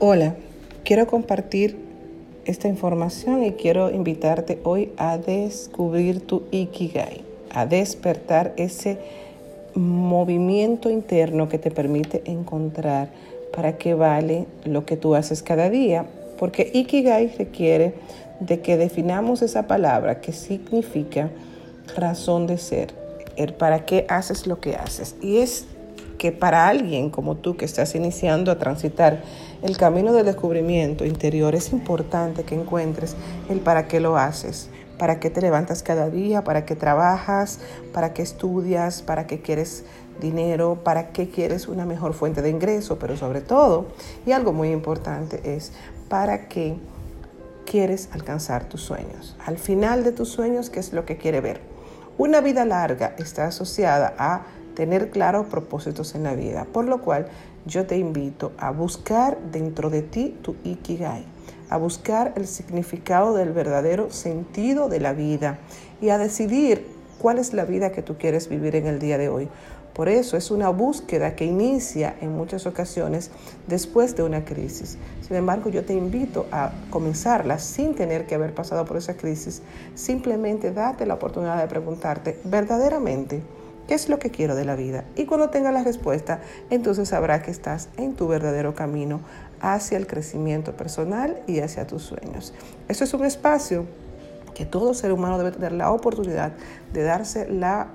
Hola, quiero compartir esta información y quiero invitarte hoy a descubrir tu Ikigai, a despertar ese movimiento interno que te permite encontrar para qué vale lo que tú haces cada día, porque Ikigai requiere de que definamos esa palabra que significa razón de ser, el para qué haces lo que haces. Y es que para alguien como tú que estás iniciando a transitar el camino del descubrimiento interior, es importante que encuentres el para qué lo haces, para qué te levantas cada día, para qué trabajas, para qué estudias, para qué quieres dinero, para qué quieres una mejor fuente de ingreso, pero sobre todo, y algo muy importante es, para qué quieres alcanzar tus sueños. Al final de tus sueños, ¿qué es lo que quiere ver? Una vida larga está asociada a tener claros propósitos en la vida, por lo cual yo te invito a buscar dentro de ti tu ikigai, a buscar el significado del verdadero sentido de la vida y a decidir cuál es la vida que tú quieres vivir en el día de hoy. Por eso es una búsqueda que inicia en muchas ocasiones después de una crisis. Sin embargo, yo te invito a comenzarla sin tener que haber pasado por esa crisis. Simplemente date la oportunidad de preguntarte verdaderamente ¿Qué es lo que quiero de la vida? Y cuando tengas la respuesta, entonces sabrás que estás en tu verdadero camino hacia el crecimiento personal y hacia tus sueños. Eso es un espacio que todo ser humano debe tener la oportunidad de darse la,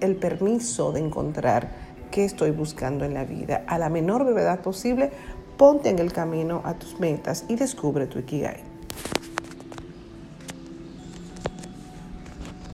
el permiso de encontrar qué estoy buscando en la vida. A la menor brevedad posible, ponte en el camino a tus metas y descubre tu Ikigai.